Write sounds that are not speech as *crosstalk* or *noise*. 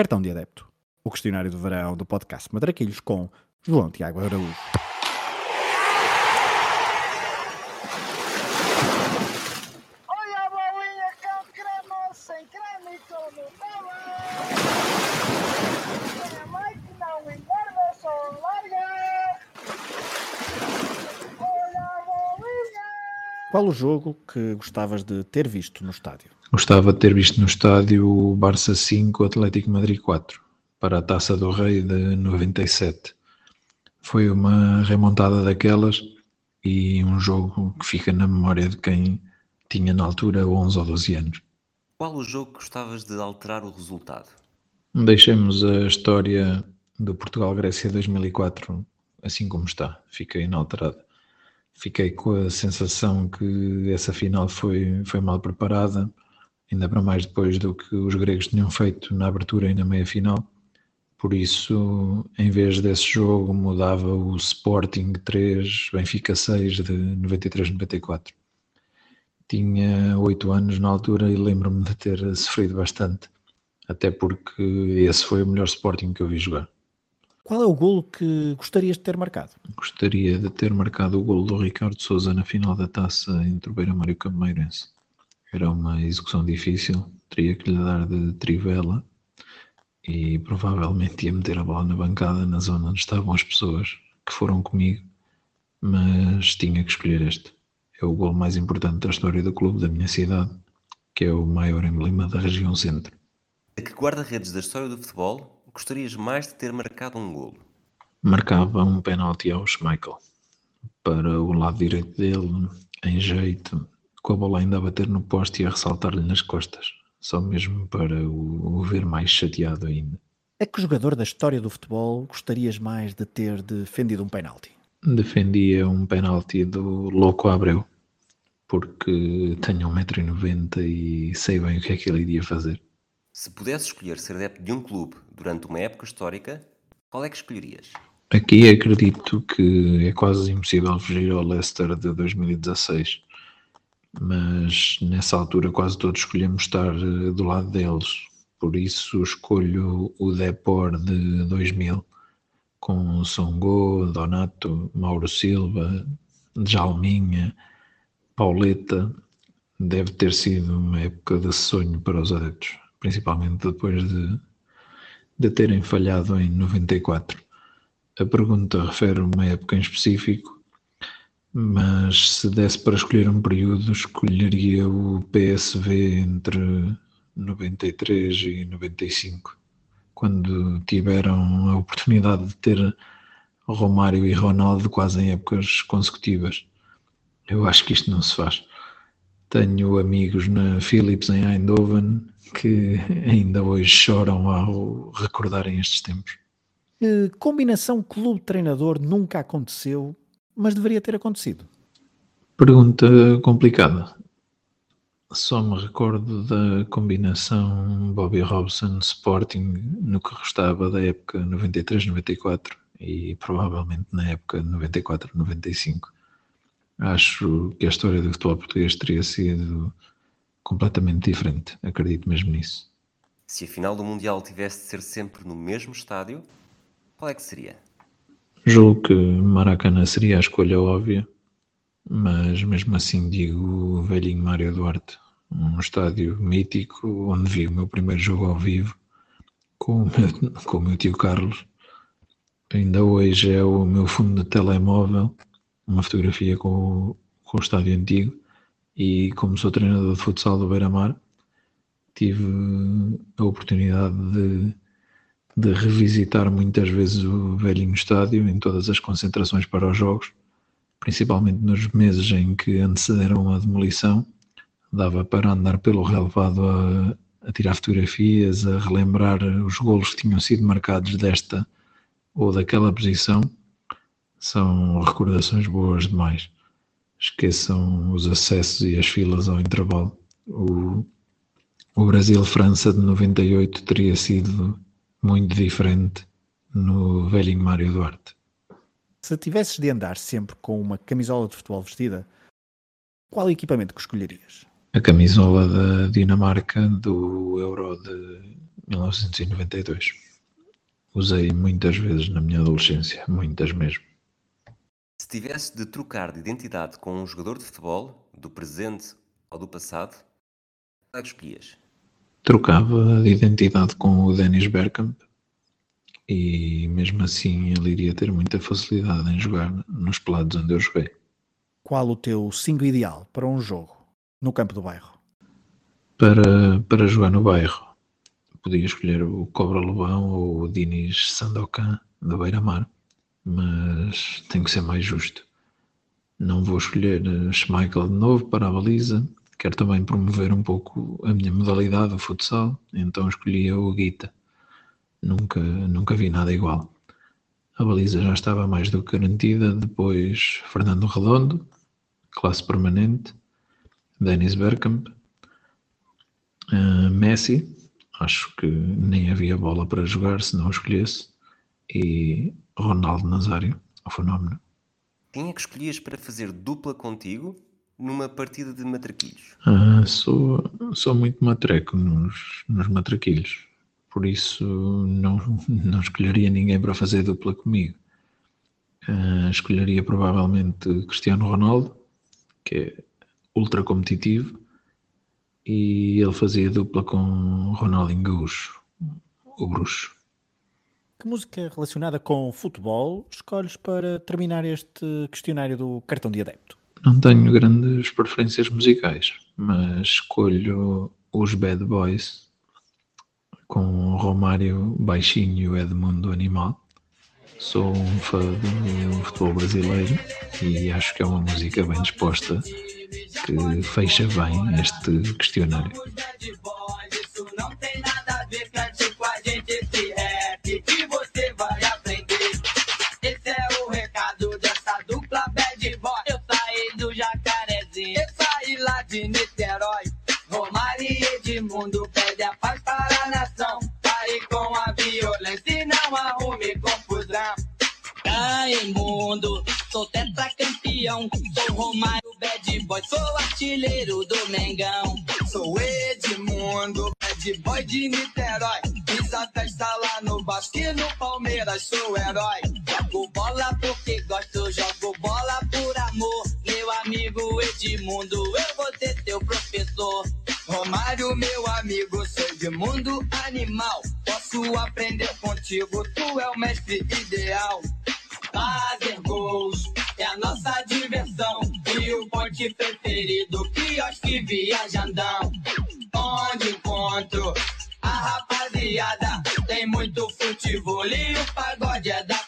Cartão de Adepto, o questionário do verão do podcast Madraquilhos com João Tiago Araújo. Olha a bolinha com creme, sem creme e mãe que não engorda, só larga. Olha a bolinha. Qual o jogo que gostavas de ter visto no estádio? Gostava de ter visto no estádio o Barça 5, Atlético Madrid 4, para a Taça do Rei de 97. Foi uma remontada daquelas e um jogo que fica na memória de quem tinha na altura 11 ou 12 anos. Qual o jogo que gostavas de alterar o resultado? Deixemos a história do Portugal-Grécia 2004 assim como está, fica inalterada. Fiquei com a sensação que essa final foi, foi mal preparada, ainda para mais depois do que os gregos tinham feito na abertura e na meia final. Por isso, em vez desse jogo, mudava o Sporting 3, Benfica 6 de 93-94. Tinha 8 anos na altura e lembro-me de ter sofrido bastante, até porque esse foi o melhor Sporting que eu vi jogar. Qual é o golo que gostarias de ter marcado? Gostaria de ter marcado o golo do Ricardo Souza na final da taça entre o Beira-Mar e o Cameirense. Era uma execução difícil, teria que lhe dar de trivela e provavelmente ia meter a bola na bancada na zona onde estavam as pessoas que foram comigo, mas tinha que escolher este. É o gol mais importante da história do clube da minha cidade, que é o maior emblema da região centro. A que guarda-redes da história do futebol gostarias mais de ter marcado um golo? Marcava um penalti ao Schmeichel para o lado direito dele, em jeito, com a bola ainda a bater no poste e a ressaltar-lhe nas costas, só mesmo para o, o ver mais chateado ainda. A que jogador da história do futebol gostarias mais de ter defendido um penalti? Defendia um penalti do Louco Abreu, porque tenho 1,90m e sei bem o que é que ele iria fazer. Se pudesse escolher ser adepto de um clube durante uma época histórica, qual é que escolherias? Aqui acredito que é quase impossível fugir ao Leicester de 2016, mas nessa altura quase todos escolhemos estar eh, do lado deles, por isso escolho o Depor de 2000, com Songo, Donato, Mauro Silva, Jalminha, Pauleta. Deve ter sido uma época de sonho para os adeptos, principalmente depois de, de terem falhado em 94. A pergunta refere uma época em específico, mas se desse para escolher um período, escolheria o PSV entre 93 e 95, quando tiveram a oportunidade de ter Romário e Ronaldo quase em épocas consecutivas. Eu acho que isto não se faz. Tenho amigos na Philips em Eindhoven que ainda hoje choram ao recordarem estes tempos. Que combinação clube-treinador nunca aconteceu, mas deveria ter acontecido? Pergunta complicada. Só me recordo da combinação Bobby Robson Sporting no que restava da época 93-94 e provavelmente na época 94-95. Acho que a história do futebol português teria sido completamente diferente, acredito mesmo nisso. Se a final do Mundial tivesse de ser sempre no mesmo estádio, qual é que seria? Julgo que Maracanã seria a escolha óbvia, mas mesmo assim digo o velhinho Mário Duarte, um estádio mítico onde vi o meu primeiro jogo ao vivo com o meu, *laughs* com o meu tio Carlos. Ainda hoje é o meu fundo de telemóvel, uma fotografia com o, com o estádio antigo e como sou treinador de futsal do Beira-Mar, tive a oportunidade de, de revisitar muitas vezes o velhinho estádio em todas as concentrações para os jogos, principalmente nos meses em que antecederam a demolição, dava para andar pelo relevado a, a tirar fotografias, a relembrar os golos que tinham sido marcados desta ou daquela posição. São recordações boas demais. Esqueçam os acessos e as filas ao intervalo. O, o Brasil-França de 98 teria sido muito diferente no velhinho Mário Duarte. Se tivesses de andar sempre com uma camisola de futebol vestida, qual equipamento que escolherias? A camisola da Dinamarca do Euro de 1992. Usei muitas vezes na minha adolescência, muitas mesmo. Se tivesse de trocar de identidade com um jogador de futebol, do presente ou do passado, qual é que escolhias? Trocava de identidade com o Dennis Bergkamp e mesmo assim ele iria ter muita facilidade em jogar nos pelados onde eu joguei. Qual o teu 5 ideal para um jogo no campo do bairro? Para, para jogar no bairro, podia escolher o Cobra Lobão ou o Dinis Sandokan da Beira-Mar, mas tem que ser mais justo. Não vou escolher Schmeichel de novo para a baliza, quero também promover um pouco a minha modalidade, o futsal, então escolhi o Guita. Nunca, nunca vi nada igual. A baliza já estava mais do que garantida, depois Fernando Redondo, classe permanente, Dennis Bergkamp, uh, Messi, acho que nem havia bola para jogar se não escolhesse, e Ronaldo Nazário, o fenómeno. Quem é que escolhias para fazer dupla contigo numa partida de matraquilhos? Uh, sou, sou muito matreco nos, nos matraquilhos, por isso não, *laughs* não escolheria ninguém para fazer dupla comigo. Uh, escolheria provavelmente Cristiano Ronaldo, que é ultra competitivo, e ele fazia dupla com Ronaldinho Gaúcho, o bruxo. Que música relacionada com futebol escolhes para terminar este questionário do cartão de adepto? Não tenho grandes preferências musicais, mas escolho os Bad Boys com Romário Baixinho e Edmundo Animal. Sou um fã do futebol brasileiro e acho que é uma música bem disposta que fecha bem este questionário. Sou Romário bad boy, sou artilheiro do Mengão. Sou Edmundo, bad boy de Niterói. Fiz a festa lá no Vasco e no Palmeiras, sou herói. Jogo bola porque gosto, jogo bola por amor. Meu amigo Edmundo, eu vou ser teu professor. Romário, meu amigo, sou Edmundo animal. Posso aprender contigo, tu é o mestre ideal. Fazer gols é a nossa diversão. E o ponte preferido, quiosque viajandão. Onde encontro a rapaziada. Tem muito futebol e o pagode é da